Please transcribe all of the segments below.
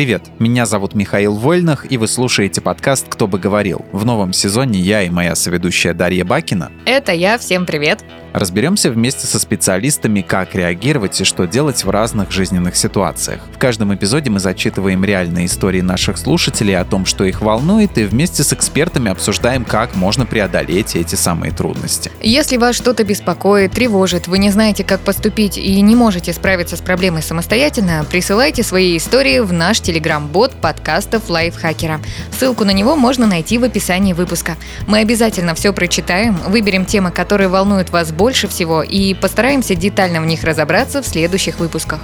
Привет, меня зовут Михаил Вольных, и вы слушаете подкаст «Кто бы говорил». В новом сезоне я и моя соведущая Дарья Бакина. Это я, всем привет. Разберемся вместе со специалистами, как реагировать и что делать в разных жизненных ситуациях. В каждом эпизоде мы зачитываем реальные истории наших слушателей о том, что их волнует, и вместе с экспертами обсуждаем, как можно преодолеть эти самые трудности. Если вас что-то беспокоит, тревожит, вы не знаете, как поступить и не можете справиться с проблемой самостоятельно, присылайте свои истории в наш телеграм-бот подкастов Лайфхакера. Ссылку на него можно найти в описании выпуска. Мы обязательно все прочитаем, выберем темы, которые волнуют вас больше всего и постараемся детально в них разобраться в следующих выпусках.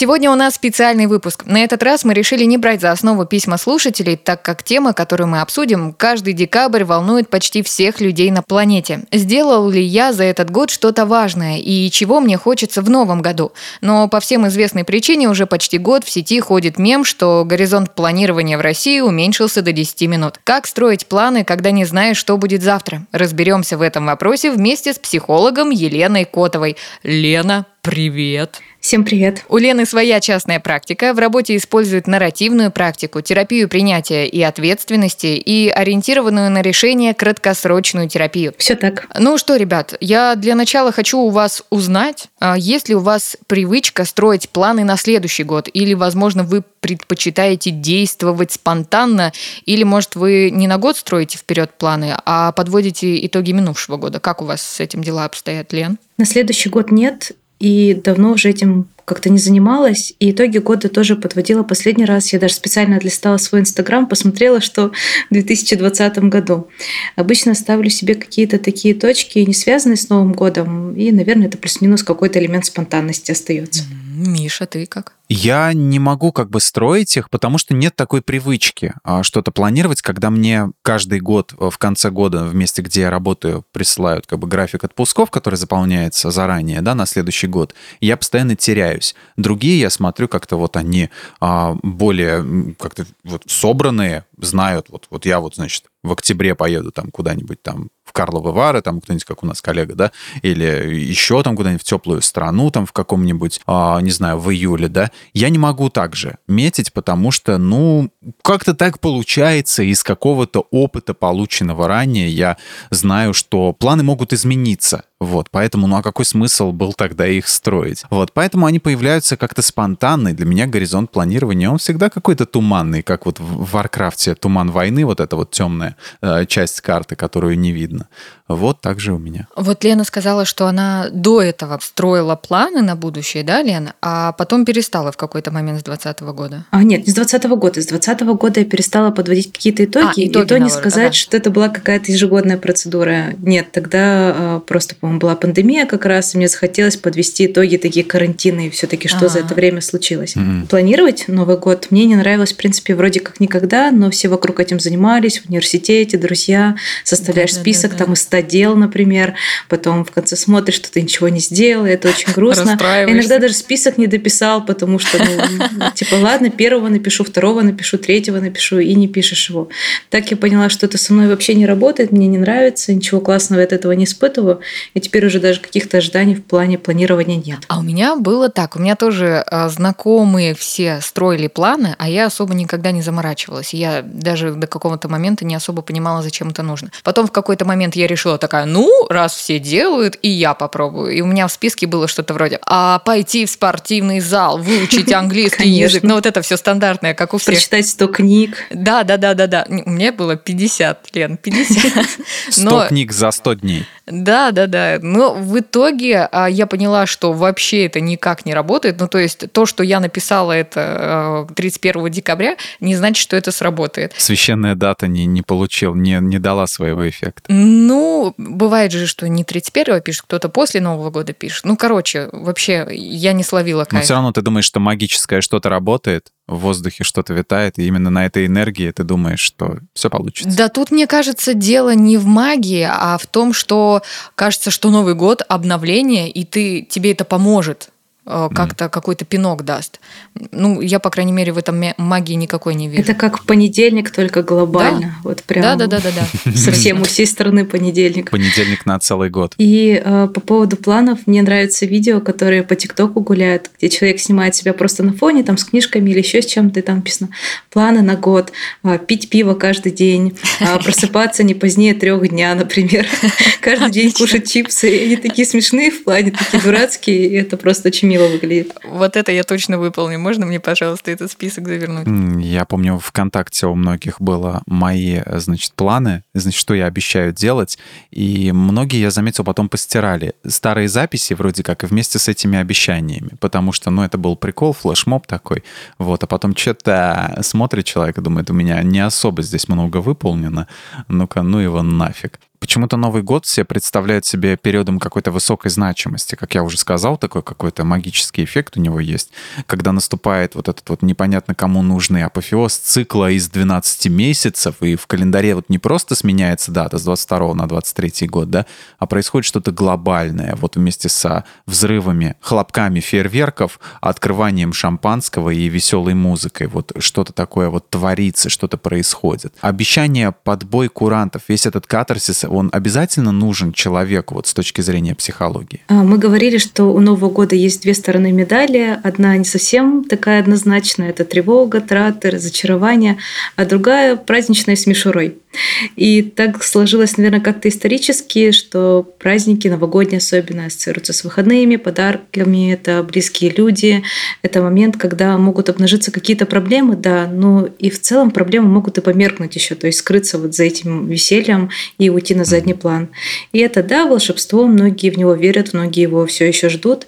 Сегодня у нас специальный выпуск. На этот раз мы решили не брать за основу письма слушателей, так как тема, которую мы обсудим, каждый декабрь волнует почти всех людей на планете. Сделал ли я за этот год что-то важное и чего мне хочется в новом году? Но по всем известной причине уже почти год в сети ходит мем, что горизонт планирования в России уменьшился до 10 минут. Как строить планы, когда не знаешь, что будет завтра? Разберемся в этом вопросе вместе с психологом Еленой Котовой. Лена, привет! Всем привет. У Лены своя частная практика. В работе использует нарративную практику, терапию принятия и ответственности и ориентированную на решение краткосрочную терапию. Все так. Ну что, ребят, я для начала хочу у вас узнать, а есть ли у вас привычка строить планы на следующий год? Или, возможно, вы предпочитаете действовать спонтанно? Или, может, вы не на год строите вперед планы, а подводите итоги минувшего года? Как у вас с этим дела обстоят, Лен? На следующий год нет и давно уже этим как-то не занималась. И итоги года тоже подводила последний раз. Я даже специально отлистала свой Инстаграм, посмотрела, что в 2020 году. Обычно ставлю себе какие-то такие точки, не связанные с Новым годом. И, наверное, это плюс-минус какой-то элемент спонтанности остается. Миша, ты как? Я не могу как бы строить их, потому что нет такой привычки а, что-то планировать, когда мне каждый год э, в конце года в месте, где я работаю, присылают как бы график отпусков, который заполняется заранее, да, на следующий год. Я постоянно теряюсь. Другие я смотрю как-то вот они а, более как-то вот собранные, знают, вот, вот я вот, значит, в октябре поеду там куда-нибудь там в Карловы Вары, там кто-нибудь, как у нас коллега, да, или еще там куда-нибудь в теплую страну, там в каком-нибудь, а, не знаю, в июле, да, я не могу так же метить, потому что, ну, как-то так получается, из какого-то опыта, полученного ранее, я знаю, что планы могут измениться, вот, поэтому, ну а какой смысл был тогда их строить? Вот, поэтому они появляются как-то спонтанно, и для меня горизонт планирования, он всегда какой-то туманный, как вот в Варкрафте туман войны, вот эта вот темная э, часть карты, которую не видно. Вот так же у меня. Вот Лена сказала, что она до этого строила планы на будущее, да, Лена, а потом перестала в какой-то момент с 2020 года. А нет, не с 2020 года. С 2020 года я перестала подводить какие-то итоги, а, итоги и то не сказать, ага. что это была какая-то ежегодная процедура. Нет, тогда э, просто, по-моему, была пандемия как раз, и мне захотелось подвести итоги такие карантины, все таки что А-а-а. за это время случилось. Mm-hmm. Планировать Новый год мне не нравилось, в принципе, вроде как никогда, но все вокруг этим занимались, в университете, друзья, составляешь да, список да, да, там из 100 дел, например, потом в конце смотришь, что ты ничего не сделал, и это очень грустно. Иногда даже список не дописал, потому что, ну, типа, ладно, первого напишу, второго напишу, третьего напишу, и не пишешь его. Так я поняла, что это со мной вообще не работает, мне не нравится, ничего классного от этого не испытываю, и теперь уже даже каких-то ожиданий в плане планирования нет. А у меня было так, у меня тоже а, знакомые все строили планы, а я особо никогда не заморачивалась. Я даже до какого-то момента не особо понимала, зачем это нужно. Потом в какой-то момент я решила, решила такая, ну, раз все делают, и я попробую. И у меня в списке было что-то вроде, а пойти в спортивный зал, выучить английский язык. Ну, вот это все стандартное, как у всех. Прочитать 100 книг. Да, да, да, да, да. У меня было 50, Лен, 50. 100 книг за 100 дней. Да, да, да. Но в итоге а, я поняла, что вообще это никак не работает. Ну, то есть то, что я написала это 31 а, декабря, не значит, что это сработает. Священная дата не, не получил, не, не дала своего эффекта. Ну, бывает же, что не 31 пишет, кто-то после Нового года пишет. Ну, короче, вообще я не словила кайф. Но все равно ты думаешь, что магическое что-то работает? В воздухе что-то витает, и именно на этой энергии ты думаешь, что все получится. Да тут, мне кажется, дело не в магии, а в том, что кажется, что Новый год, обновление, и ты, тебе это поможет как-то mm. какой-то пинок даст. Ну, я, по крайней мере, в этом магии никакой не вижу. Это как понедельник, только глобально. Да? Вот прям да, да, да, да, да. Совсем у всей страны понедельник. Понедельник на целый год. И э, по поводу планов, мне нравятся видео, которые по ТикТоку гуляют, где человек снимает себя просто на фоне, там с книжками или еще с чем-то, и там написано планы на год, э, пить пиво каждый день, э, просыпаться не позднее трех дня, например, каждый день кушать чипсы. И они такие смешные в плане, такие дурацкие, и это просто очень мило выглядит. Вот это я точно выполню. Можно мне, пожалуйста, этот список завернуть? Я помню, ВКонтакте у многих было мои, значит, планы, значит, что я обещаю делать, и многие, я заметил, потом постирали старые записи вроде как и вместе с этими обещаниями, потому что, ну, это был прикол, флешмоб такой, вот, а потом что-то смотрит человек и думает, у меня не особо здесь много выполнено, ну-ка, ну его нафиг. Почему-то Новый год все представляют себе периодом какой-то высокой значимости. Как я уже сказал, такой какой-то магический эффект у него есть, когда наступает вот этот вот непонятно кому нужный апофеоз цикла из 12 месяцев, и в календаре вот не просто сменяется дата с 22 на 23 год, да, а происходит что-то глобальное, вот вместе со взрывами, хлопками фейерверков, открыванием шампанского и веселой музыкой. Вот что-то такое вот творится, что-то происходит. Обещание, подбой курантов, весь этот катарсис, он обязательно нужен человеку вот с точки зрения психологии? А, мы говорили, что у Нового года есть две стороны медали. Одна не совсем такая однозначная, это тревога, траты, разочарование, а другая праздничная с мишурой. И так сложилось, наверное, как-то исторически, что праздники новогодние особенно ассоциируются с выходными, подарками, это близкие люди, это момент, когда могут обнажиться какие-то проблемы, да, но и в целом проблемы могут и померкнуть еще, то есть скрыться вот за этим весельем и уйти на задний план. И это, да, волшебство, многие в него верят, многие его все еще ждут,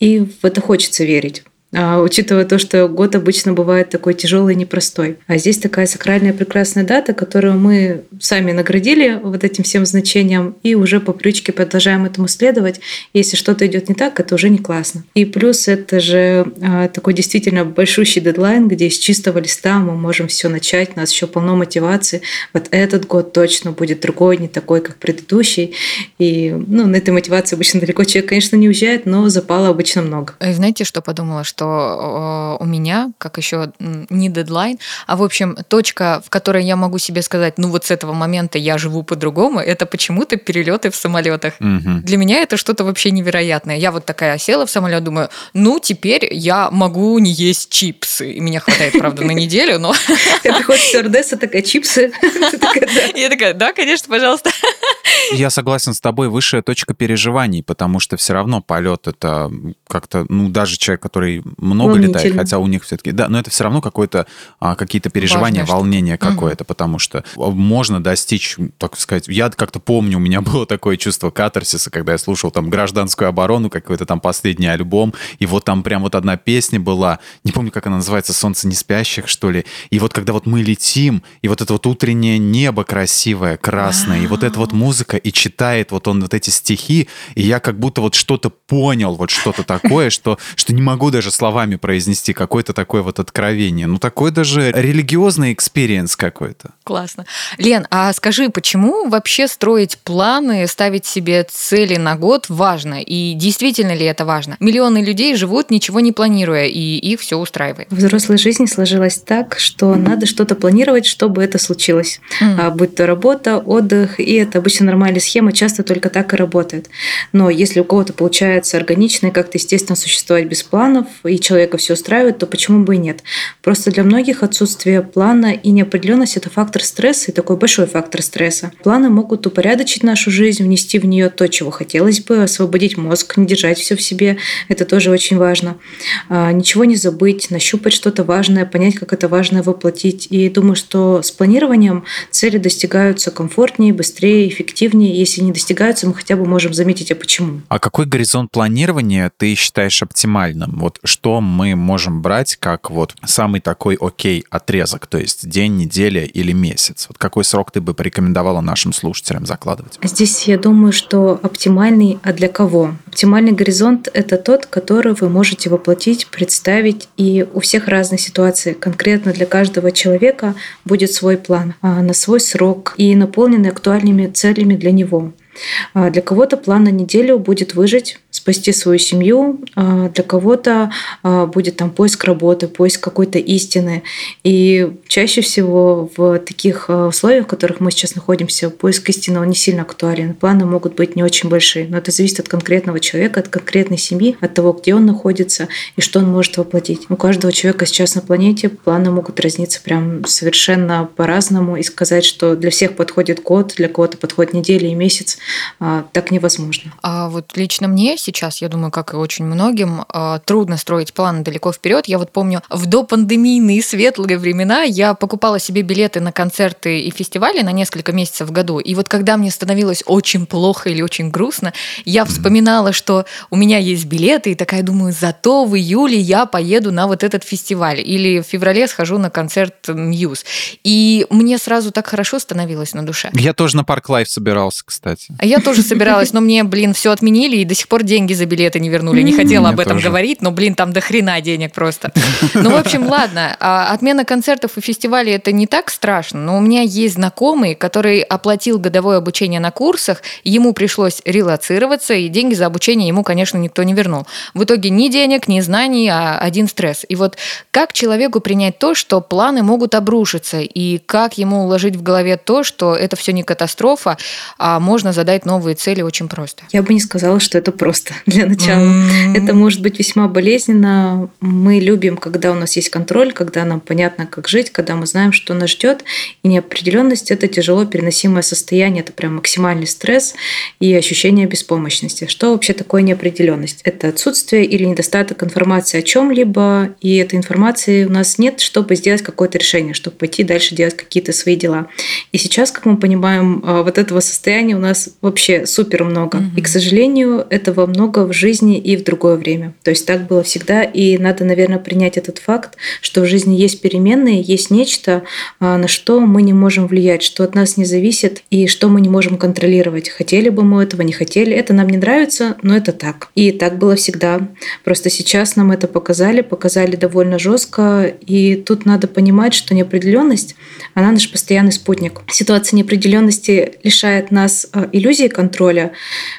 и в это хочется верить. А, учитывая то, что год обычно бывает такой тяжелый и непростой. А здесь такая сакральная прекрасная дата, которую мы сами наградили вот этим всем значением и уже по привычке продолжаем этому следовать. Если что-то идет не так, это уже не классно. И плюс это же а, такой действительно большущий дедлайн, где с чистого листа мы можем все начать, у нас еще полно мотивации. Вот этот год точно будет другой, не такой, как предыдущий. И ну, на этой мотивации обычно далеко человек, конечно, не уезжает, но запала обычно много. И знаете, что подумала? Что что у меня, как еще не дедлайн, а в общем точка, в которой я могу себе сказать, ну вот с этого момента я живу по-другому, это почему-то перелеты в самолетах. Угу. Для меня это что-то вообще невероятное. Я вот такая села в самолет, думаю, ну теперь я могу не есть чипсы. И меня хватает, правда, на неделю, но... Ты приходишь стюардесса, такая, чипсы? Я такая, да, конечно, пожалуйста. Я согласен с тобой, высшая точка переживаний, потому что все равно полет это как-то, ну, даже человек, который много летает, хотя у них все-таки, да, но это все равно какое-то, а, какие-то переживания, Важно, волнение что... какое-то, потому что можно достичь, так сказать, я как-то помню, у меня было такое чувство катарсиса, когда я слушал там гражданскую оборону, какой-то там последний альбом, и вот там прям вот одна песня была, не помню, как она называется, «Солнце не спящих», что ли, и вот когда вот мы летим, и вот это вот утреннее небо красивое, красное, и вот эта вот музыка, и читает вот он вот эти стихи, и я как будто вот что-то понял, вот что-то такое, что, что не могу даже словами произнести какое-то такое вот откровение. Ну, такой даже религиозный experience какой-то. Классно. Лен, а скажи, почему вообще строить планы, ставить себе цели на год важно? И действительно ли это важно? Миллионы людей живут, ничего не планируя, и их все устраивает. В взрослой жизни сложилось так, что надо что-то планировать, чтобы это случилось. Mm. А, будь то работа, отдых, и это обычно нормальная схема, часто только так и работает. Но если у кого-то получается органично и как-то естественно существовать без планов, и человека все устраивает, то почему бы и нет? Просто для многих отсутствие плана и неопределенность – это фактор стресса и такой большой фактор стресса. Планы могут упорядочить нашу жизнь, внести в нее то, чего хотелось бы, освободить мозг, не держать все в себе. Это тоже очень важно. А, ничего не забыть, нащупать что-то важное, понять, как это важное воплотить. И думаю, что с планированием цели достигаются комфортнее, быстрее, эффективнее. Если не достигаются, мы хотя бы можем заметить, а почему. А какой горизонт планирования ты считаешь оптимальным? Вот что мы можем брать как вот самый такой окей отрезок, то есть день, неделя или месяц? Вот какой срок ты бы порекомендовала нашим слушателям закладывать? Здесь я думаю, что оптимальный, а для кого? Оптимальный горизонт — это тот, который вы можете воплотить, представить, и у всех разные ситуации. Конкретно для каждого человека будет свой план а, на свой срок и наполненный актуальными целями для него. А, для кого-то план на неделю будет выжить спасти свою семью, а, для кого-то а, будет там поиск работы, поиск какой-то истины. И чаще всего в таких а, условиях, в которых мы сейчас находимся, поиск истины, он не сильно актуален. Планы могут быть не очень большие, но это зависит от конкретного человека, от конкретной семьи, от того, где он находится и что он может воплотить. У каждого человека сейчас на планете планы могут разниться прям совершенно по-разному и сказать, что для всех подходит год, для кого-то подходит неделя и месяц, так невозможно. А вот лично мне сейчас, я думаю, как и очень многим, а, трудно строить планы далеко вперед. Я вот помню, в допандемийные светлые времена я покупала себе билеты на концерты и фестивали на несколько месяцев в году. И вот когда мне становилось очень плохо или очень грустно, я вспоминала, что у меня есть билеты, и такая думаю, зато в июле я поеду на вот этот фестиваль. Или в феврале схожу на концерт Muse. И мне сразу так хорошо становилось на душе. Я тоже на Park Live собирался, кстати. А я тоже собиралась, но мне, блин, все отменили, и до сих пор деньги за билеты не вернули. Не хотела об этом тоже. говорить, но, блин, там до хрена денег просто. Ну, в общем, ладно. А отмена концертов и фестивалей это не так страшно, но у меня есть знакомый, который оплатил годовое обучение на курсах, ему пришлось релацироваться, и деньги за обучение ему, конечно, никто не вернул. В итоге ни денег, ни знаний, а один стресс. И вот как человеку принять то, что планы могут обрушиться, и как ему уложить в голове то, что это все не катастрофа, а можно задать новые цели очень просто? Я бы не сказала, что это просто для начала. Mm-hmm. Это может быть весьма болезненно. Мы любим, когда у нас есть контроль, когда нам понятно, как жить, когда мы знаем, что нас ждет. И неопределенность это тяжело переносимое состояние, это прям максимальный стресс и ощущение беспомощности. Что вообще такое неопределенность? Это отсутствие или недостаток информации о чем-либо, и этой информации у нас нет, чтобы сделать какое-то решение, чтобы пойти дальше делать какие-то свои дела. И сейчас, как мы понимаем, а, вот этого состояния у нас вообще супер много. Mm-hmm. И, к сожалению, этого много в жизни и в другое время. То есть так было всегда, и надо, наверное, принять этот факт, что в жизни есть переменные, есть нечто, а, на что мы не можем влиять, что от нас не зависит и что мы не можем контролировать. Хотели бы мы этого, не хотели. Это нам не нравится, но это так. И так было всегда. Просто сейчас нам это показали, показали довольно жестко. И тут надо понимать, что неопределенность, она наш постоянный спутник. Ситуация неопределенности лишает нас а, иллюзии контроля,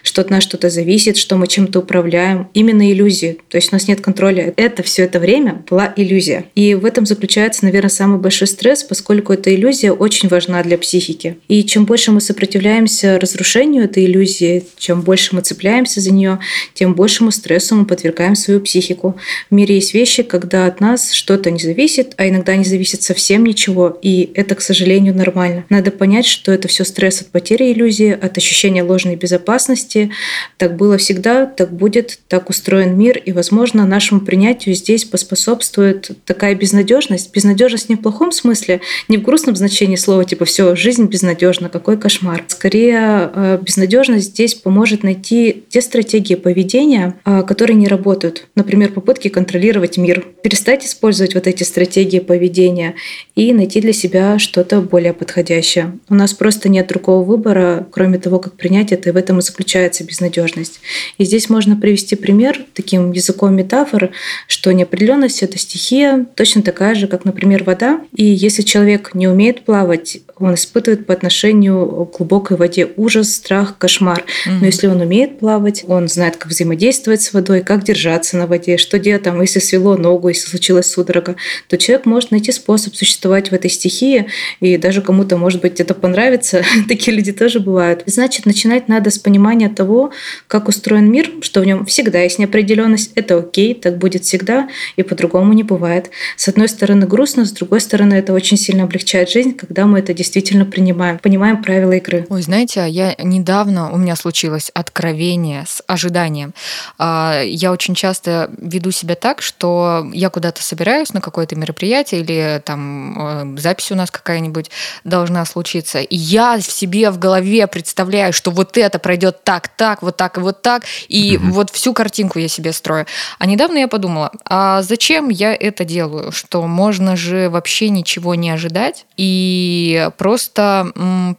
что от нас что-то зависит, что мы чем-то управляем. Именно иллюзии. То есть у нас нет контроля. Это все это время была иллюзия. И в этом заключается, наверное, самый большой стресс, поскольку эта иллюзия очень важна для психики. И чем больше мы сопротивляемся разрушению этой иллюзии, чем больше мы цепляемся за нее, тем большему стрессу мы подвергаем свою психику. В мире есть вещи, когда от нас что-то не зависит, а иногда не зависит совсем ничего. И это, к сожалению, нормально. Надо понять, что это все стресс от потери иллюзии, от ощущения ложной безопасности. Так было всегда, так будет, так устроен мир, и, возможно, нашему принятию здесь поспособствует такая безнадежность. Безнадежность не в плохом смысле, не в грустном значении слова, типа все, жизнь безнадежна, какой кошмар. Скорее, э, безнадежность здесь поможет найти те стратегии поведения, э, которые не работают. Например, попытки контролировать мир. Перестать использовать вот эти стратегии поведения и найти для себя что-то более подходящее. У нас просто нет другого выбора, кроме того, как принять это, и в этом и заключается безнадежность. И здесь можно привести пример таким языком метафор, что неопределенность — это стихия, точно такая же, как, например, вода. И если человек не умеет плавать, он испытывает по отношению к глубокой воде ужас, страх, кошмар. Mm-hmm. Но если он умеет плавать, он знает, как взаимодействовать с водой, как держаться на воде, что делать там, если свело ногу, если случилась судорога, то человек может найти способ существовать в этой стихии, и даже кому-то, может быть, это понравится. Такие люди тоже бывают. Значит, начинать надо с понимания того, как устроен мир, что в нем всегда есть неопределенность. Это окей, так будет всегда, и по-другому не бывает. С одной стороны грустно, с другой стороны это очень сильно облегчает жизнь, когда мы это действительно принимаем, понимаем правила игры. Ой, знаете, а я недавно, у меня случилось откровение с ожиданием. А, я очень часто веду себя так, что я куда-то собираюсь на какое-то мероприятие или там э, запись у нас какая-нибудь должна случиться, и я в себе в голове представляю, что вот это пройдет так, так, вот так и вот так, и угу. вот всю картинку я себе строю. А недавно я подумала, а зачем я это делаю? Что можно же вообще ничего не ожидать и просто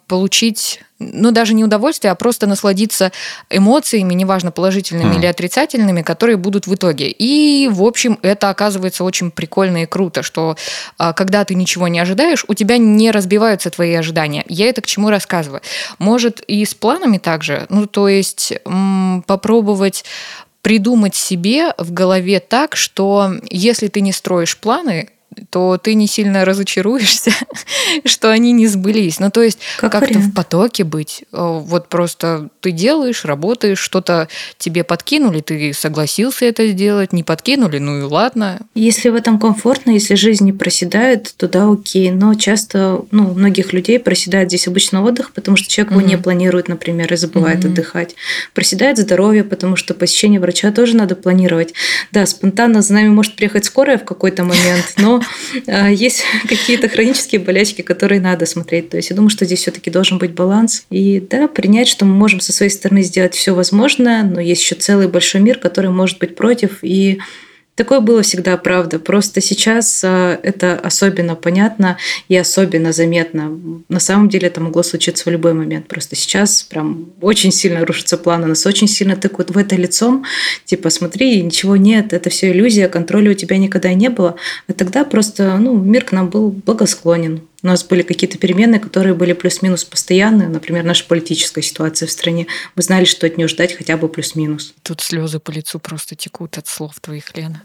получить ну, даже не удовольствие, а просто насладиться эмоциями, неважно, положительными mm. или отрицательными, которые будут в итоге. И, в общем, это оказывается очень прикольно и круто, что а, когда ты ничего не ожидаешь, у тебя не разбиваются твои ожидания. Я это к чему рассказываю? Может, и с планами также? Ну, то есть м, попробовать придумать себе в голове так, что если ты не строишь планы, то ты не сильно разочаруешься, что они не сбылись. Ну, то есть как как-то в потоке быть. Э, вот просто ты делаешь, работаешь, что-то тебе подкинули, ты согласился это сделать, не подкинули, ну и ладно. Если в этом комфортно, если жизнь не проседает, то да, окей. Но часто, ну, у многих людей проседает здесь обычно отдых, потому что человек mm-hmm. его не планирует, например, и забывает mm-hmm. отдыхать. Проседает здоровье, потому что посещение врача тоже надо планировать. Да, спонтанно за нами может приехать скорая в какой-то момент, но есть какие-то хронические болячки, которые надо смотреть. То есть я думаю, что здесь все-таки должен быть баланс. И да, принять, что мы можем со своей стороны сделать все возможное, но есть еще целый большой мир, который может быть против. И Такое было всегда, правда. Просто сейчас а, это особенно понятно и особенно заметно. На самом деле это могло случиться в любой момент. Просто сейчас прям очень сильно рушатся планы. Нас очень сильно тыкают в это лицом. Типа, смотри, ничего нет, это все иллюзия, контроля у тебя никогда не было. А тогда просто ну, мир к нам был благосклонен. У нас были какие-то перемены, которые были плюс-минус постоянные. Например, наша политическая ситуация в стране. Мы знали, что от нее ждать хотя бы плюс-минус. Тут слезы по лицу просто текут от слов твоих, Лена.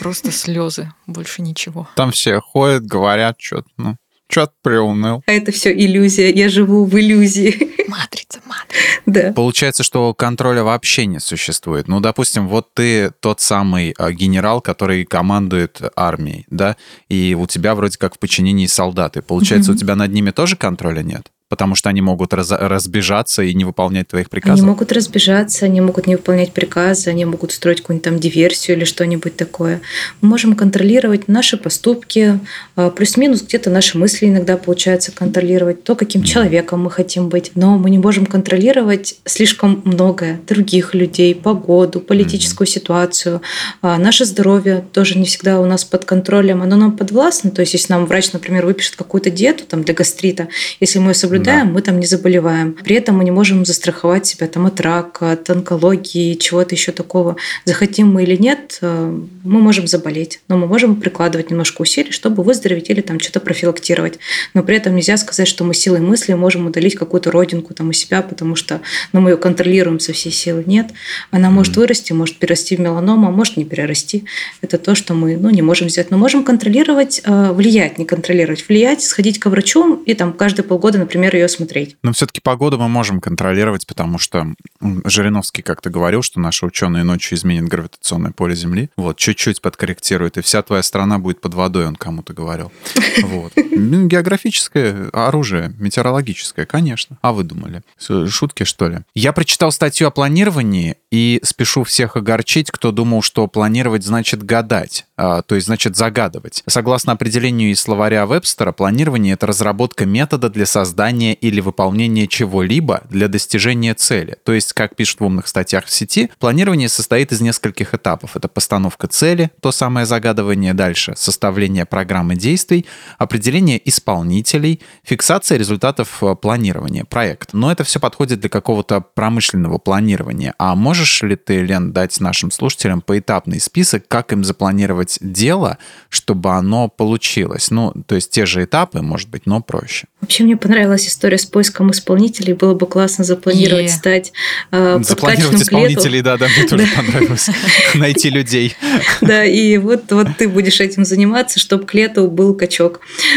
Просто слезы, больше ничего. Там все ходят, говорят что-то, ну, что-то приуныл. А это все иллюзия. Я живу в иллюзии. Матрица, матрица. Да. Получается, что контроля вообще не существует. Ну, допустим, вот ты тот самый а, генерал, который командует армией, да, и у тебя вроде как в подчинении солдаты. Получается, mm-hmm. у тебя над ними тоже контроля нет? Потому что они могут раз, разбежаться и не выполнять твоих приказов? Они могут разбежаться, они могут не выполнять приказы, они могут строить какую-нибудь там диверсию или что-нибудь такое. Мы можем контролировать наши поступки, а, плюс-минус где-то наши мысли иногда получается контролировать, то, каким mm. человеком мы хотим быть. Но мы не можем контролировать слишком многое. Других людей, погоду, политическую mm. ситуацию. А, наше здоровье тоже не всегда у нас под контролем, оно нам подвластно. То есть, если нам врач, например, выпишет какую-то диету там, для гастрита, если мы ее соблюдаем, соблюдаем, да. мы там не заболеваем. При этом мы не можем застраховать себя там от рака, от онкологии, чего-то еще такого. Захотим мы или нет, э, мы можем заболеть, но мы можем прикладывать немножко усилий, чтобы выздороветь или там что-то профилактировать. Но при этом нельзя сказать, что мы силой мысли можем удалить какую-то родинку там у себя, потому что ну, мы ее контролируем со всей силы. Нет. Она может вырасти, может перерасти в меланому, а может не перерасти. Это то, что мы ну, не можем сделать. Но можем контролировать, э, влиять, не контролировать. Влиять, сходить к врачу и там каждые полгода, например, ее смотреть. Но все-таки погоду мы можем контролировать, потому что Жириновский как-то говорил, что наши ученые ночью изменят гравитационное поле Земли. Вот, чуть-чуть подкорректирует, и вся твоя страна будет под водой, он кому-то говорил. Вот. Ну, географическое оружие, метеорологическое, конечно. А вы думали? Шутки, что ли? Я прочитал статью о планировании и спешу всех огорчить, кто думал, что планировать значит гадать, то есть значит загадывать. Согласно определению из словаря Вебстера, планирование — это разработка метода для создания или выполнения чего-либо для достижения цели. То есть, как пишут в умных статьях в сети, планирование состоит из нескольких этапов. Это постановка цели, то самое загадывание дальше, составление программы действий, определение исполнителей, фиксация результатов э, планирования, проект. Но это все подходит для какого-то промышленного планирования. А можешь ли ты, Лен, дать нашим слушателям поэтапный список, как им запланировать дело, чтобы оно получилось? Ну, то есть те же этапы, может быть, но проще. Вообще мне понравилась история с поиском исполнителей. Было бы классно запланировать yeah. стать э, Запланировать исполнителей, да, да, мне тоже понравилось. Найти людей. Да, и вот, вот ты будешь этим заниматься, чтобы к лету был качок.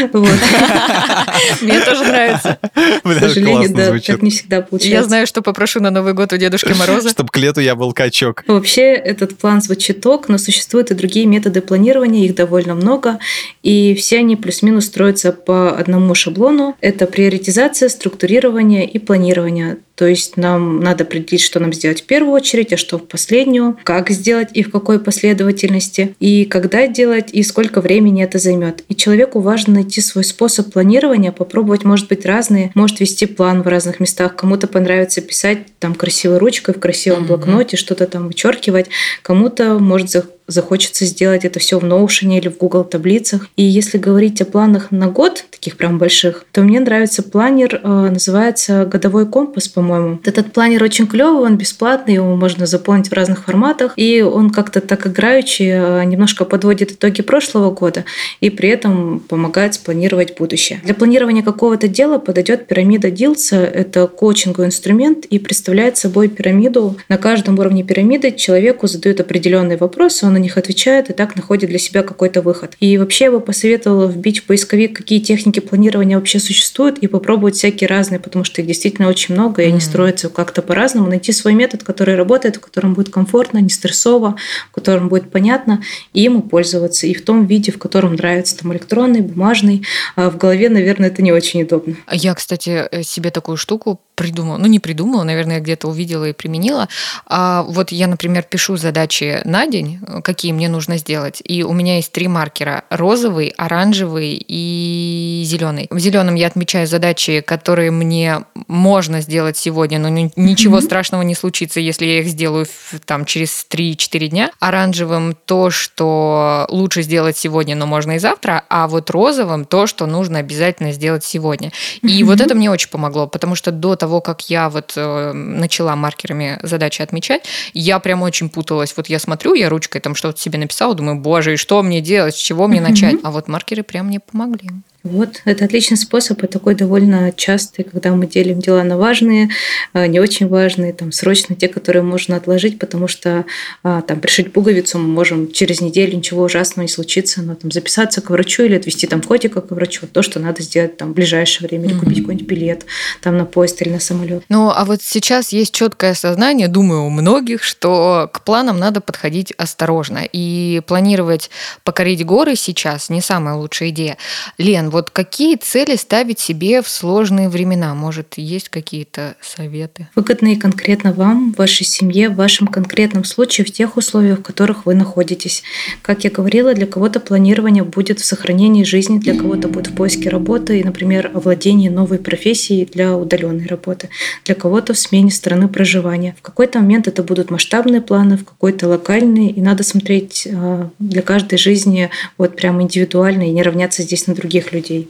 Мне тоже нравится. К сожалению, да, так не всегда получается. Я знаю, что попрошу на Новый год у Дедушки Мороза. Чтобы к лету я был качок. Вообще, этот план звучит ок, но существуют и другие методы планирования, их довольно много, и все они плюс-минус строятся по одному шаблону. Это приоритизация, структурирование и планирование. То есть нам надо определить, что нам сделать в первую очередь, а что в последнюю, как сделать и в какой последовательности, и когда делать, и сколько времени это займет. И человеку важно найти свой способ планирования, попробовать, может быть, разные, может вести план в разных местах. Кому-то понравится писать там красивой ручкой в красивом mm-hmm. блокноте, что-то там вычеркивать, кому-то может захочется сделать это все в Notion или в Google таблицах. И если говорить о планах на год, таких прям больших, то мне нравится планер, э, называется «Годовой компас», по-моему. Этот планер очень клевый, он бесплатный, его можно заполнить в разных форматах, и он как-то так играючи э, немножко подводит итоги прошлого года и при этом помогает спланировать будущее. Для планирования какого-то дела подойдет пирамида Дилса. Это коучинговый инструмент и представляет собой пирамиду. На каждом уровне пирамиды человеку задают определенные вопросы, он на них отвечает и так находит для себя какой-то выход. И вообще я бы посоветовала вбить в поисковик, какие техники планирования вообще существуют, и попробовать всякие разные, потому что их действительно очень много, и они строятся как-то по-разному. Найти свой метод, который работает, в котором будет комфортно, не стрессово, в котором будет понятно, и ему пользоваться. И в том виде, в котором нравится, там электронный, бумажный. А в голове, наверное, это не очень удобно. Я, кстати, э, себе такую штуку придумала, ну не придумала, наверное, где-то увидела и применила. А вот я, например, пишу задачи на день, какие мне нужно сделать, и у меня есть три маркера: розовый, оранжевый и зеленый. В зеленом я отмечаю задачи, которые мне можно сделать сегодня, но ничего mm-hmm. страшного не случится, если я их сделаю там через 3-4 дня. Оранжевым то, что лучше сделать сегодня, но можно и завтра, а вот розовым то, что нужно обязательно сделать сегодня. И mm-hmm. вот это мне очень помогло, потому что до того того, как я вот э, начала маркерами задачи отмечать, я прям очень путалась. Вот я смотрю, я ручкой там что-то себе написала, думаю, боже, и что мне делать, с чего мне начать? А вот маркеры прям мне помогли. Вот, это отличный способ, и такой довольно частый, когда мы делим дела на важные, а, не очень важные, там, срочные, те, которые можно отложить, потому что а, там пришить пуговицу мы можем через неделю, ничего ужасного не случится, но там записаться к врачу или отвезти там котика к врачу, то, что надо сделать там в ближайшее время, или mm-hmm. купить какой-нибудь билет там на поезд или на самолет. Ну, а вот сейчас есть четкое сознание, думаю, у многих, что к планам надо подходить осторожно, и планировать покорить горы сейчас не самая лучшая идея. Лен, вот какие цели ставить себе в сложные времена? Может, есть какие-то советы? Выгодные конкретно вам, вашей семье, в вашем конкретном случае, в тех условиях, в которых вы находитесь. Как я говорила, для кого-то планирование будет в сохранении жизни, для кого-то будет в поиске работы и, например, овладении новой профессией для удаленной работы, для кого-то в смене страны проживания. В какой-то момент это будут масштабные планы, в какой-то локальные, и надо смотреть а, для каждой жизни вот прям индивидуально и не равняться здесь на других людей людей.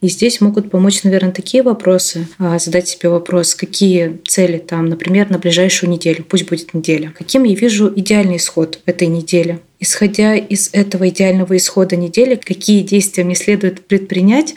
И здесь могут помочь, наверное, такие вопросы. А, задать себе вопрос, какие цели там, например, на ближайшую неделю, пусть будет неделя. Каким я вижу идеальный исход этой недели? Исходя из этого идеального исхода недели, какие действия мне следует предпринять,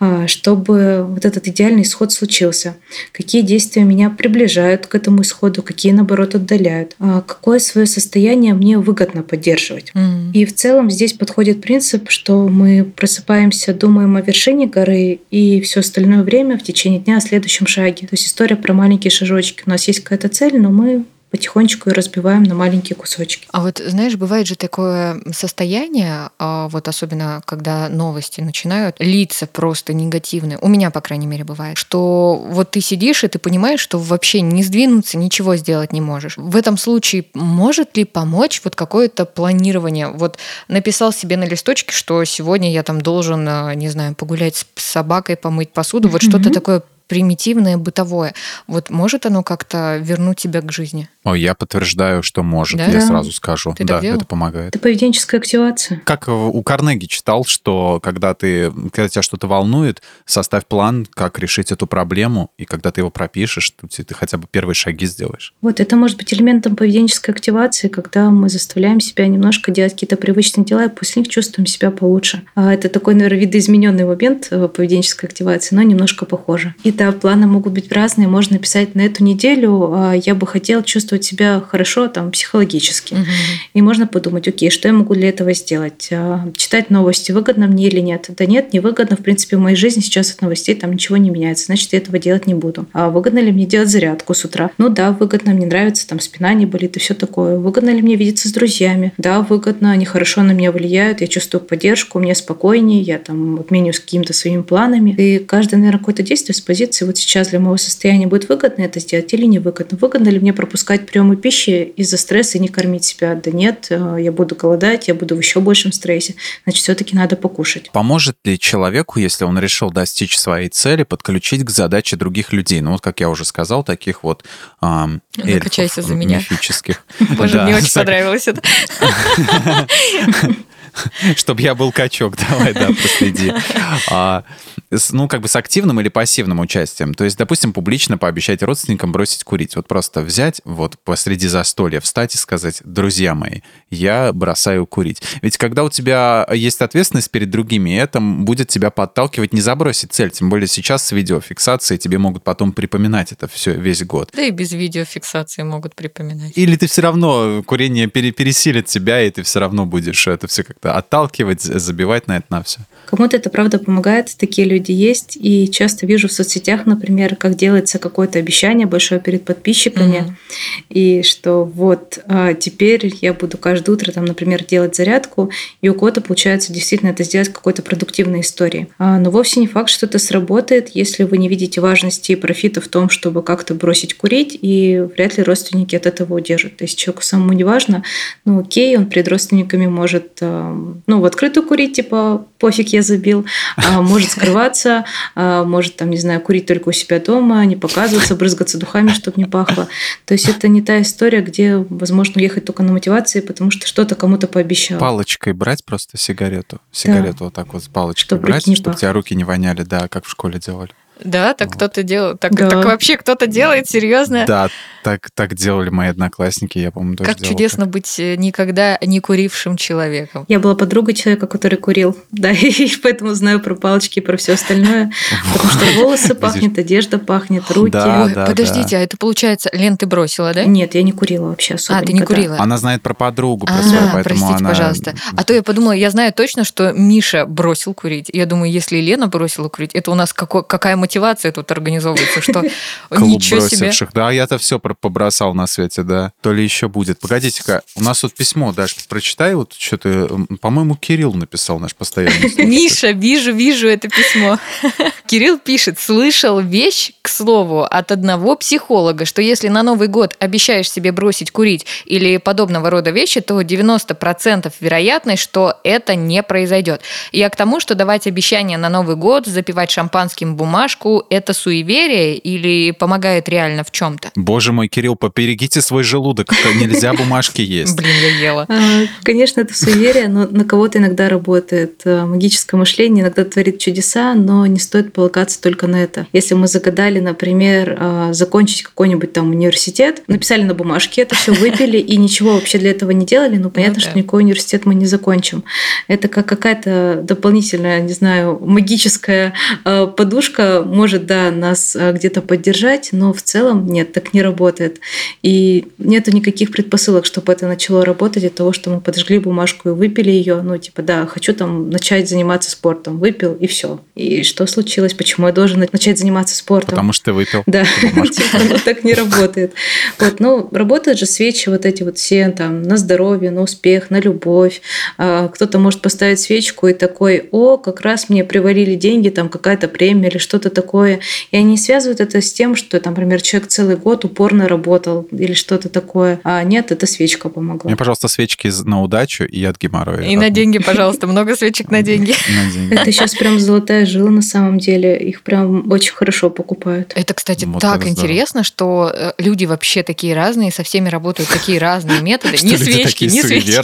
а, чтобы вот этот идеальный исход случился. Какие действия меня приближают к этому исходу, какие, наоборот, отдаляют. А, какое свое состояние мне выгодно поддерживать. Mm. И в целом здесь подходит принцип, что мы просыпаемся, думаем о вершине горы и все остальное время в течение дня о следующем шаге. То есть история про маленькие шажочки. У нас есть какая-то цель, но мы потихонечку и разбиваем на маленькие кусочки. А вот, знаешь, бывает же такое состояние, а, вот особенно когда новости начинают литься просто негативные, у меня, по крайней мере, бывает, что вот ты сидишь и ты понимаешь, что вообще не сдвинуться, ничего сделать не можешь. В этом случае может ли помочь вот какое-то планирование? Вот написал себе на листочке, что сегодня я там должен, а, не знаю, погулять с собакой, помыть посуду, вот mm-hmm. что-то такое примитивное, бытовое. Вот может оно как-то вернуть тебя к жизни? О, я подтверждаю, что может, да? я сразу скажу. Ты да, это помогает. Это поведенческая активация. Как у Карнеги читал, что когда ты, когда тебя что-то волнует, составь план, как решить эту проблему, и когда ты его пропишешь, ты, ты хотя бы первые шаги сделаешь. Вот это может быть элементом поведенческой активации, когда мы заставляем себя немножко делать какие-то привычные дела, и после них чувствуем себя получше. А это такой, наверное, видоизмененный момент э, поведенческой активации, но немножко похоже. И да, планы могут быть разные. Можно написать на эту неделю, а, я бы хотел чувствовать себя хорошо там психологически. Угу. И можно подумать, окей, что я могу для этого сделать? А, читать новости выгодно мне или нет? Да нет, не выгодно. В принципе, в моей жизни сейчас от новостей там ничего не меняется. Значит, я этого делать не буду. А выгодно ли мне делать зарядку с утра? Ну да, выгодно. Мне нравится, там спина не болит и все такое. Выгодно ли мне видеться с друзьями? Да, выгодно. Они хорошо на меня влияют. Я чувствую поддержку, мне спокойнее. Я там обмениваюсь какими-то своими планами. И каждое, наверное, какое-то действие с позиции позиции вот сейчас для моего состояния будет выгодно это сделать или невыгодно? Выгодно ли мне пропускать избегать приема пищи из-за стресса и не кормить себя. Да нет, э, я буду голодать, я буду в еще большем стрессе. Значит, все-таки надо покушать. Поможет ли человеку, если он решил достичь своей цели, подключить к задаче других людей? Ну, вот, как я уже сказал, таких вот эм, эльфов за меня. мифических. Боже, мне очень понравилось это. Чтобы я был качок, давай, да, последи. А, ну, как бы с активным или пассивным участием. То есть, допустим, публично пообещать родственникам бросить курить. Вот просто взять, вот посреди застолья встать и сказать, друзья мои, я бросаю курить. Ведь когда у тебя есть ответственность перед другими, это будет тебя подталкивать не забросить цель. Тем более сейчас с видеофиксацией тебе могут потом припоминать это все весь год. Да и без видеофиксации могут припоминать. Или ты все равно, курение пересилит тебя, и ты все равно будешь это все как-то отталкивать, забивать на это на все. Кому-то это правда помогает, такие люди есть, и часто вижу в соцсетях, например, как делается какое-то обещание большое перед подписчиками, mm-hmm. и что вот а, теперь я буду каждое утро, там, например, делать зарядку, и у кого-то получается действительно это сделать какой-то продуктивной историей. А, но вовсе не факт, что это сработает, если вы не видите важности и профита в том, чтобы как-то бросить курить, и вряд ли родственники от этого удержат. То есть человеку самому не важно, ну окей, он перед родственниками может, а, ну, в открытую курить, типа, пофиг, я забил, а, может скрываться, а, может, там, не знаю, курить только у себя дома, не показываться, брызгаться духами, чтобы не пахло. То есть это не та история, где возможно уехать только на мотивации, потому что что-то кому-то пообещал. Палочкой брать просто сигарету. Сигарету да. вот так вот с палочкой чтобы брать, чтобы у тебя руки не воняли, да, как в школе делали. Да, так вот. кто-то делает. Так, да. так вообще кто-то делает, серьезно? Да, так, так делали мои одноклассники, я, по-моему, тоже Как делал чудесно так. быть э, никогда не курившим человеком. Я была подругой человека, который курил, да, и поэтому знаю про палочки и про все остальное, потому что волосы пахнет, одежда пахнет, руки. Да, да, Подождите, а это получается, Лен, ты бросила, да? Нет, я не курила вообще особо А, ты не курила? Она знает про подругу, про свою, поэтому простите, она... пожалуйста. А то я подумала, я знаю точно, что Миша бросил курить. Я думаю, если Лена бросила курить, это у нас какая мотивация тут организовывается, что ничего себе. Да, я-то все побросал на свете, да. То ли еще будет. Погодите-ка, у нас тут письмо, Даш, прочитай вот что-то. По-моему, Кирилл написал наш постоянный Миша, вижу, вижу это письмо. Кирилл пишет, слышал вещь, к слову, от одного психолога, что если на Новый год обещаешь себе бросить курить или подобного рода вещи, то 90% вероятность, что это не произойдет. Я к тому, что давать обещания на Новый год, запивать шампанским бумажку – это суеверие или помогает реально в чем-то? Боже мой, Кирилл, поберегите свой желудок, нельзя бумажки есть. Блин, я ела. А, конечно, это суеверие, но на кого-то иногда работает э, магическое мышление, иногда творит чудеса, но не стоит полагаться только на это. Если мы загадали, например, э, закончить какой-нибудь там университет, написали на бумажке это все, выпили и ничего вообще для этого не делали, ну понятно, что никакой университет мы не закончим. Это как какая-то дополнительная, не знаю, магическая э, может, да, нас где-то поддержать, но в целом нет, так не работает. И нету никаких предпосылок, чтобы это начало работать от того, что мы подожгли бумажку и выпили ее. Ну, типа, да, хочу там начать заниматься спортом. Выпил и все. И что случилось? Почему я должен начать заниматься спортом? Потому что ты выпил. Да, типа, оно так не работает. Вот, ну, работают же свечи вот эти вот все там на здоровье, на успех, на любовь. А, кто-то может поставить свечку и такой, о, как раз мне приварили деньги, там какая-то премия или что-то такое. И они связывают это с тем, что, там, например, человек целый год упорно работал или что-то такое. А нет, это свечка помогла. Мне, пожалуйста, свечки на удачу и от геморроя. И на деньги, пожалуйста. Много свечек на деньги. Это сейчас прям золотая жила на самом деле. Их прям очень хорошо покупают. Это, кстати, так интересно, что э, люди вообще такие разные, со всеми работают такие разные методы. Не свечки, не свечки.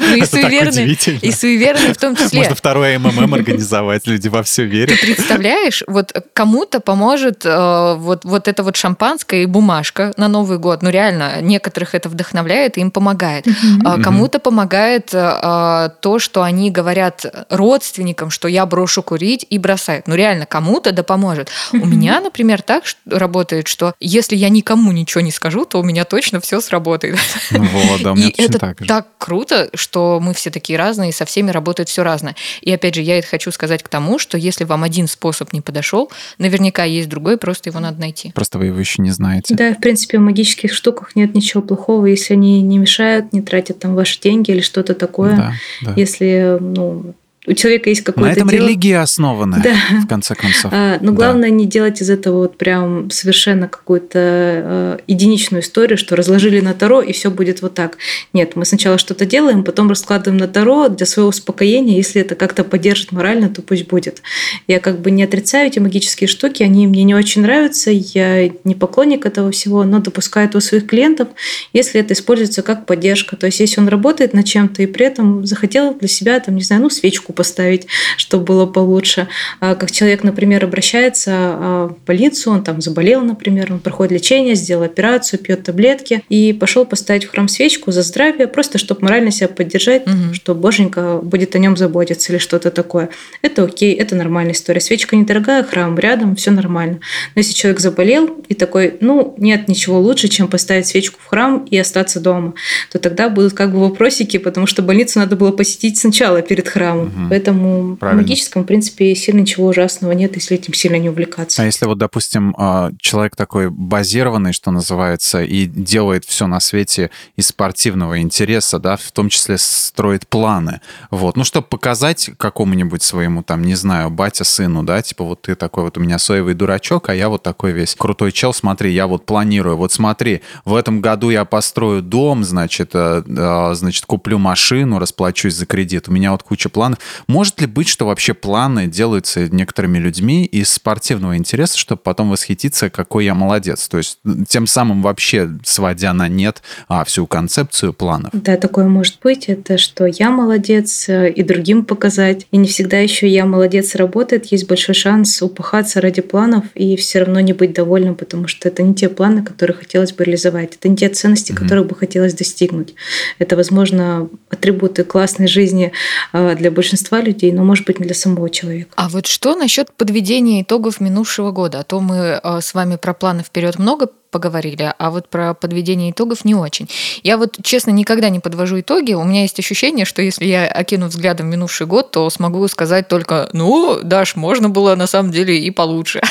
Ну и суеверные. И суеверные в том числе. Можно второе МММ организовать, люди во все верят. Представляешь, вот кому-то поможет э, вот, вот это вот шампанское и бумажка на Новый год. Ну реально, некоторых это вдохновляет и им помогает. Mm-hmm. Кому-то помогает э, то, что они говорят родственникам, что я брошу курить и бросают. Ну реально, кому-то да поможет. Mm-hmm. У меня, например, так работает, что если я никому ничего не скажу, то у меня точно все сработает. Ну вот, да, у меня и это так, же. так круто, что мы все такие разные, и со всеми работает все разное. И опять же, я это хочу сказать к тому, что если вам один способ не подошел, наверняка есть другой, просто его надо найти. Просто вы его еще не знаете. Да, в принципе, в магических штуках нет ничего плохого, если они не мешают, не тратят там ваши деньги или что-то такое. Да, да. Если ну, у человека есть какое-то На этом дело. религия основана, да. в конце концов. А, но главное да. не делать из этого вот прям совершенно какую-то э, единичную историю, что разложили на Таро, и все будет вот так. Нет, мы сначала что-то делаем, потом раскладываем на Таро для своего успокоения. Если это как-то поддержит морально, то пусть будет. Я как бы не отрицаю эти магические штуки, они мне не очень нравятся, я не поклонник этого всего, но допускаю это у своих клиентов, если это используется как поддержка. То есть, если он работает над чем-то и при этом захотел для себя, там, не знаю, ну, свечку поставить, чтобы было получше. А как человек, например, обращается а, в больницу, он там заболел, например, он проходит лечение, сделал операцию, пьет таблетки и пошел поставить в храм свечку за здравие, просто чтобы морально себя поддержать, угу. что боженька будет о нем заботиться или что-то такое. Это окей, это нормальная история. Свечка недорогая, храм рядом, все нормально. Но если человек заболел и такой, ну, нет ничего лучше, чем поставить свечку в храм и остаться дома, то тогда будут как бы вопросики, потому что больницу надо было посетить сначала перед храмом. Угу. Поэтому Правильно. в магическом, в принципе, сильно ничего ужасного нет, если этим сильно не увлекаться. А если вот, допустим, а, человек такой базированный, что называется, и делает все на свете из спортивного интереса, да, в том числе строит планы, вот, ну, чтобы показать какому-нибудь своему, там, не знаю, батя сыну, да, типа вот ты такой вот у меня соевый дурачок, а я вот такой весь крутой чел, смотри, я вот планирую, вот смотри, в этом году я построю дом, значит, э, э, значит, куплю машину, расплачусь за кредит, у меня вот куча планов. Может ли быть, что вообще планы делаются некоторыми людьми из спортивного интереса, чтобы потом восхититься, какой я молодец? То есть тем самым вообще сводя на нет а, всю концепцию планов. Да, такое может быть. Это что я молодец э, и другим показать. И не всегда еще я молодец работает. Есть большой шанс упахаться ради планов и все равно не быть довольным, потому что это не те планы, которые хотелось бы реализовать. Это не те ценности, mm-hmm. которых бы хотелось достигнуть. Это, возможно, атрибуты классной жизни а, для большинства людей, но, может быть, для самого человека. А вот что насчет подведения итогов минувшего года? А то мы а, с вами про планы вперед много поговорили, а вот про подведение итогов не очень. Я вот, честно, никогда не подвожу итоги. У меня есть ощущение, что если я окину взглядом минувший год, то смогу сказать только, ну, Даш, можно было на самом деле и получше.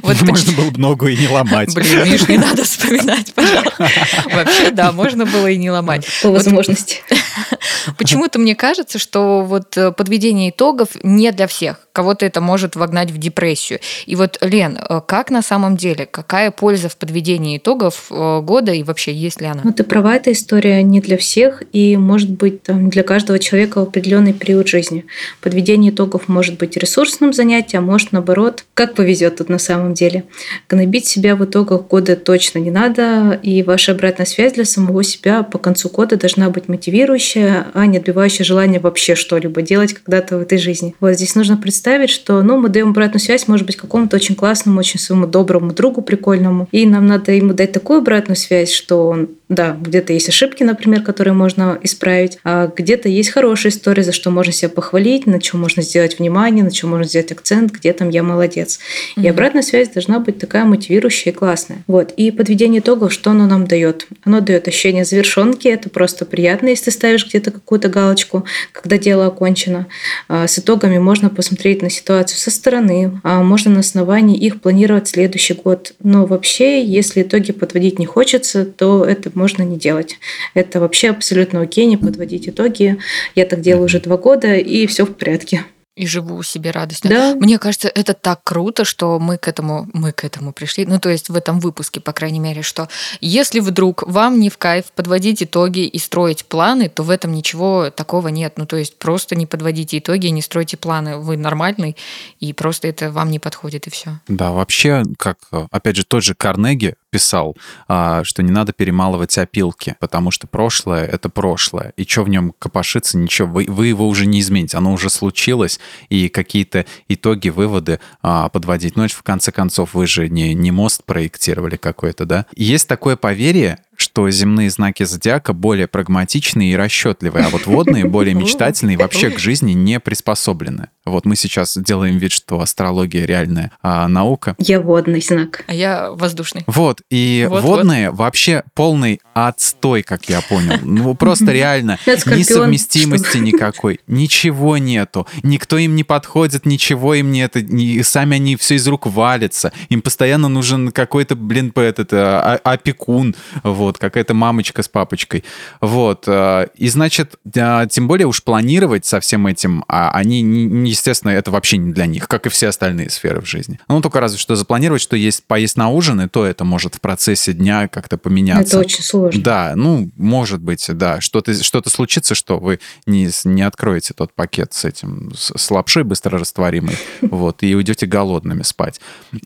Вот можно было бы ногу и не ломать. Блин, Миш, не надо вспоминать, пожалуйста. Вообще, да, можно было и не ломать. По возможности. Почему-то мне кажется, что вот э, подведение итогов не для всех. Кого-то это может вогнать в депрессию. И вот, Лен, э, как на самом деле, какая польза в подведении итогов э, года и вообще есть ли она? Ну, ты права, эта история не для всех и может быть там, для каждого человека в определенный период жизни. Подведение итогов может быть ресурсным занятием, а может наоборот, как повезет тут на самом деле. Гнобить себя в итогах года точно не надо, и ваша обратная связь для самого себя по концу года должна быть мотивирующая, а не отбивающая желание вообще что-либо делать когда-то в этой жизни. Вот здесь нужно представить что ну, мы даем обратную связь, может быть, какому-то очень классному, очень своему доброму другу прикольному. И нам надо ему дать такую обратную связь, что он да, где-то есть ошибки, например, которые можно исправить, а где-то есть хорошая история, за что можно себя похвалить, на чем можно сделать внимание, на чем можно сделать акцент, где там я молодец. Mm-hmm. И обратная связь должна быть такая мотивирующая и классная. Вот. И подведение итогов, что оно нам дает? Оно дает ощущение завершенки, это просто приятно, если ты ставишь где-то какую-то галочку, когда дело окончено. А с итогами можно посмотреть на ситуацию со стороны, а можно на основании их планировать следующий год. Но вообще, если итоги подводить не хочется, то это можно не делать. Это вообще абсолютно окей, не подводить итоги. Я так делаю уже два года, и все в порядке и живу себе радостно. Да. Мне кажется, это так круто, что мы к этому, мы к этому пришли. Ну, то есть в этом выпуске, по крайней мере, что если вдруг вам не в кайф подводить итоги и строить планы, то в этом ничего такого нет. Ну, то есть просто не подводите итоги и не стройте планы. Вы нормальный, и просто это вам не подходит, и все. Да, вообще, как, опять же, тот же Карнеги писал, а, что не надо перемалывать опилки, потому что прошлое — это прошлое, и что в нем копошиться, ничего, вы, вы его уже не измените, оно уже случилось, и какие-то итоги, выводы а, подводить. Но в конце концов, вы же не, не мост проектировали какой-то, да? Есть такое поверье, что земные знаки зодиака более прагматичные и расчетливые, а вот водные более мечтательные и вообще к жизни не приспособлены. Вот мы сейчас делаем вид, что астрология реальная а наука. Я водный знак. А я воздушный. Вот, и вот, водные вот. вообще полный отстой, как я понял. Ну, просто реально несовместимости никакой. Ничего нету. Никто им не подходит, ничего им нет. Сами они все из рук валятся. Им постоянно нужен какой-то, блин, этот, а, опекун. Вот вот, какая-то мамочка с папочкой. Вот. Э, и, значит, тем более уж планировать со всем этим, а они, естественно, это вообще не для них, как и все остальные сферы в жизни. Ну, только разве что запланировать, что есть поесть на ужин, и то это может в процессе дня как-то поменяться. Это очень сложно. Да, ну, может быть, да. Что-то что случится, что вы не, не откроете тот пакет с этим, с, с лапшой быстро растворимой, вот, и уйдете голодными спать.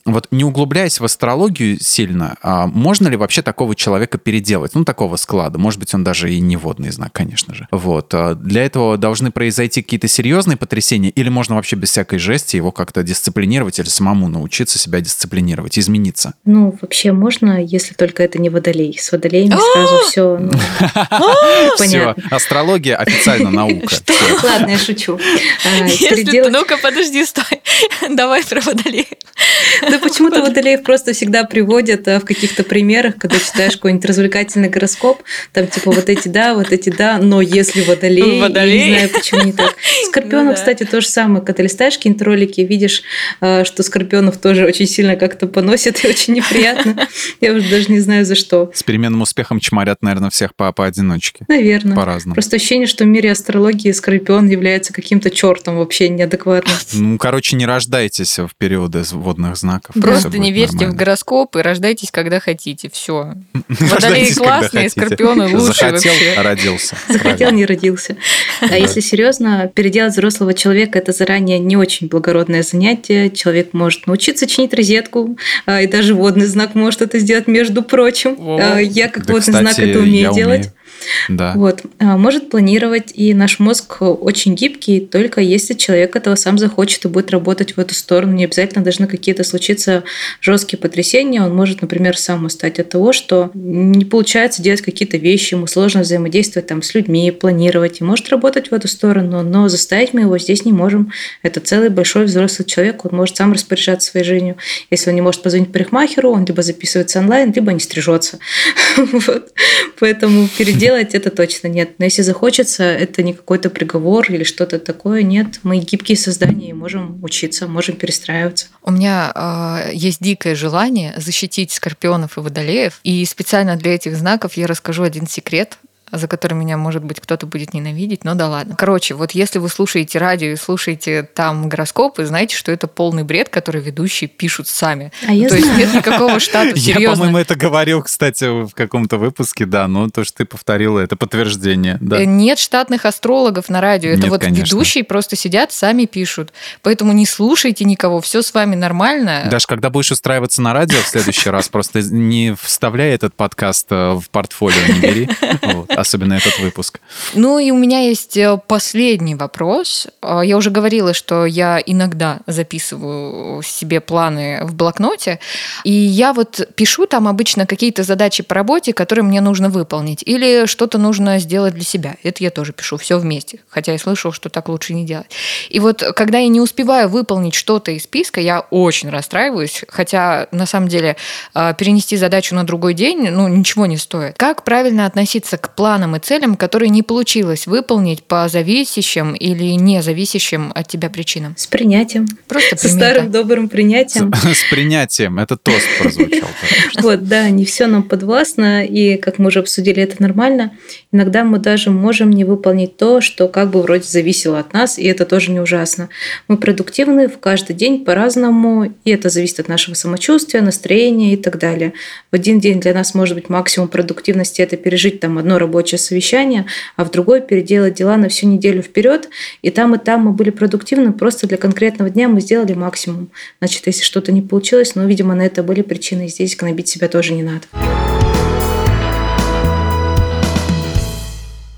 Вот не углубляясь в астрологию сильно, а можно ли вообще такого человека переделать? Ну, такого склада. Может быть, он даже и не водный знак, конечно же. Вот. А для этого должны произойти какие-то серьезные потрясения или можно вообще без всякой жести его как-то дисциплинировать или самому научиться себя дисциплинировать, измениться? Ну, вообще можно, если только это не водолей. С водолеями сразу все ну, понятно. Все, астрология официально наука. Ладно, я шучу. А, ну-ка, подожди, стой. Давай про водолеев. Да почему-то водолеев просто всегда приводят а, в каких-то примерах, когда читаешь какой-нибудь развлекательный гороскоп, там типа вот эти да, вот эти да, но если водолей, водолей. я не знаю, почему не так. Скорпионов, ну, да. кстати, то же самое. Когда листаешь какие-нибудь ролики, видишь, а, что скорпионов тоже очень сильно как-то поносят и очень неприятно. Я уже даже не знаю, за что. С переменным успехом чморят, наверное, всех по поодиночке. Наверное. По-разному. Просто ощущение, что в мире астрологии скорпион является каким-то чертом вообще неадекватным. Ну, короче, не рождайтесь в периоды водных знаков. Просто не верьте нормально. в гороскоп и рождайтесь, когда хотите. Все. Водолеи классные, скорпионы лучше Захотел, вообще. родился. Захотел, не родился. А если серьезно, переделать взрослого человека – это заранее не очень благородное занятие. Человек может научиться чинить розетку, а, и даже водный знак может это сделать, между прочим. О, я как водный знак это умею делать. Да. Вот. А, может планировать, и наш мозг очень гибкий, только если человек этого сам захочет и будет работать в эту сторону. Не обязательно должны какие-то случиться жесткие потрясения. Он может, например, сам устать от того, что не получается делать какие-то вещи, ему сложно взаимодействовать там с людьми, планировать, и может работать в эту сторону, но заставить мы его здесь не можем. Это целый большой взрослый человек, он может сам распоряжаться своей жизнью. Если он не может позвонить парикмахеру, он либо записывается онлайн, либо не стрижется. Поэтому переделать делать, это точно нет. Но если захочется, это не какой-то приговор или что-то такое, нет. Мы гибкие создания и можем учиться, можем перестраиваться. У меня э, есть дикое желание защитить скорпионов и водолеев, и специально для этих знаков я расскажу один секрет за который меня, может быть, кто-то будет ненавидеть, но да ладно. Короче, вот если вы слушаете радио и слушаете там гороскопы, знаете, что это полный бред, который ведущие пишут сами. А я то знаю. есть нет никакого штата, серьезно. Я, по-моему, это говорил, кстати, в каком-то выпуске, да, но то, что ты повторила, это подтверждение. Да. Э, нет штатных астрологов на радио, это нет, вот конечно. ведущие просто сидят, сами пишут. Поэтому не слушайте никого, все с вами нормально. Даже когда будешь устраиваться на радио в следующий раз, просто не вставляй этот подкаст э, в портфолио, не бери особенно этот выпуск. Ну и у меня есть э, последний вопрос. А, я уже говорила, что я иногда записываю себе планы в блокноте, и я вот пишу там обычно какие-то задачи по работе, которые мне нужно выполнить, или что-то нужно сделать для себя. Это я тоже пишу, все вместе, хотя я слышала, что так лучше не делать. И вот когда я не успеваю выполнить что-то из списка, я очень расстраиваюсь, хотя на самом деле а, перенести задачу на другой день, ну, ничего не стоит. Как правильно относиться к плану планам и целям, которые не получилось выполнить по зависящим или не зависящим от тебя причинам? С принятием. Просто Со старым добрым принятием. С, с принятием. Это тост прозвучал. Вот, да, не все нам подвластно, и, как мы уже обсудили, это нормально. Иногда мы даже можем не выполнить то, что как бы вроде зависело от нас, и это тоже не ужасно. Мы продуктивны в каждый день по-разному, и это зависит от нашего самочувствия, настроения и так далее. В один день для нас может быть максимум продуктивности – это пережить там одно рабочее рабочее совещание, а в другой переделать дела на всю неделю вперед. И там, и там мы были продуктивны, просто для конкретного дня мы сделали максимум. Значит, если что-то не получилось, ну, видимо, на это были причины. Здесь гнобить себя тоже не надо.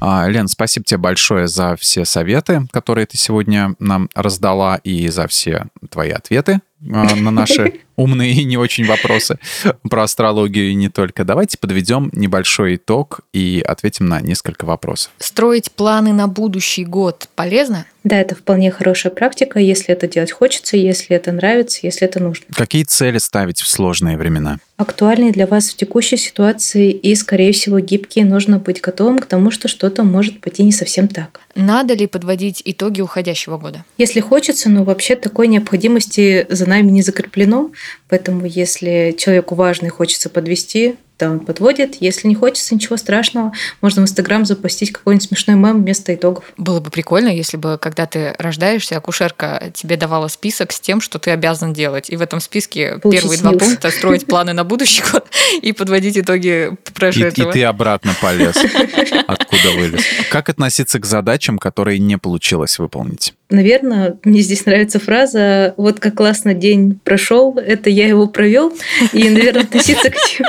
А, Лен, спасибо тебе большое за все советы, которые ты сегодня нам раздала, и за все твои ответы на наши умные и не очень вопросы про астрологию и не только. Давайте подведем небольшой итог и ответим на несколько вопросов. Строить планы на будущий год полезно? Да, это вполне хорошая практика, если это делать хочется, если это нравится, если это нужно. Какие цели ставить в сложные времена? Актуальные для вас в текущей ситуации и, скорее всего, гибкие. Нужно быть готовым к тому, что что-то может пойти не совсем так. Надо ли подводить итоги уходящего года? Если хочется, но вообще такой необходимости за нами не закреплено. Поэтому, если человеку важно и хочется подвести, да, он подводит. Если не хочется, ничего страшного. Можно в Инстаграм запустить какой-нибудь смешной мем вместо итогов. Было бы прикольно, если бы, когда ты рождаешься, акушерка тебе давала список с тем, что ты обязан делать. И в этом списке Получить первые два пункта строить планы на будущий год и подводить итоги прошедшего. И, и ты обратно полез, откуда вылез. Как относиться к задачам, которые не получилось выполнить? Наверное, мне здесь нравится фраза «Вот как классно день прошел, это я его провел». И, наверное, относиться к тем,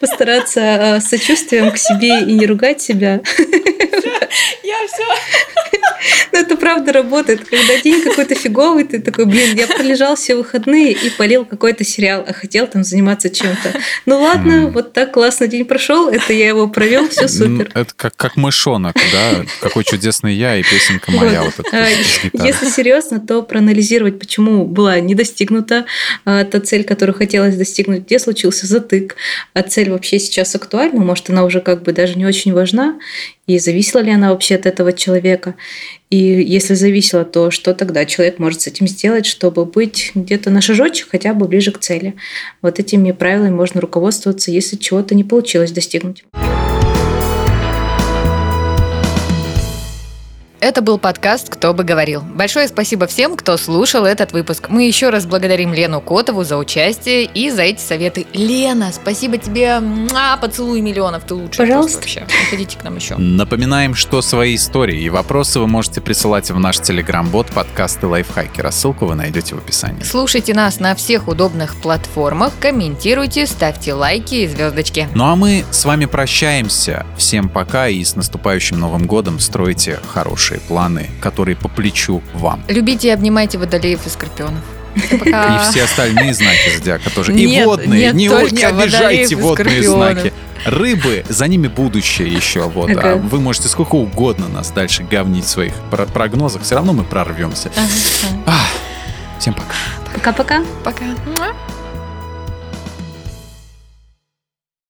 Постараться э, сочувствием к себе и не ругать себя. Это правда работает. Когда день какой-то фиговый, ты такой, блин, я пролежал все выходные и полил какой-то сериал, а хотел там заниматься чем-то. Ну ладно, вот так классно день прошел, это я его провел, все супер. Это как, как мышонок, да? Какой чудесный я и песенка моя. Вот. Вот а, Если серьезно, то проанализировать, почему была не достигнута а, та цель, которую хотелось достигнуть, где случился затык, а цель вообще сейчас актуальна, может, она уже как бы даже не очень важна, и зависела ли она вообще от этого человека. И если зависела, то что тогда человек может с этим сделать, чтобы быть где-то на шажочек хотя бы ближе к цели. Вот этими правилами можно руководствоваться, если чего-то не получилось достигнуть. Это был подкаст «Кто бы говорил». Большое спасибо всем, кто слушал этот выпуск. Мы еще раз благодарим Лену Котову за участие и за эти советы. Лена, спасибо тебе. А, поцелуй миллионов, ты лучше. Пожалуйста. Вообще. Приходите к нам еще. Напоминаем, что свои истории и вопросы вы можете присылать в наш телеграм-бот подкасты Лайфхакера. Ссылку вы найдете в описании. Слушайте нас на всех удобных платформах, комментируйте, ставьте лайки и звездочки. Ну а мы с вами прощаемся. Всем пока и с наступающим Новым годом стройте хорошие хорошие планы, которые по плечу вам. Любите и обнимайте водолеев и скорпионов. И все остальные знаки зодиака тоже. и водные, не, не обижайте водные знаки. Рыбы, за ними будущее еще. Вот. А вы можете сколько угодно нас дальше говнить в своих прогнозах. Все равно мы прорвемся. Всем пока. Пока-пока. Пока. -пока. пока.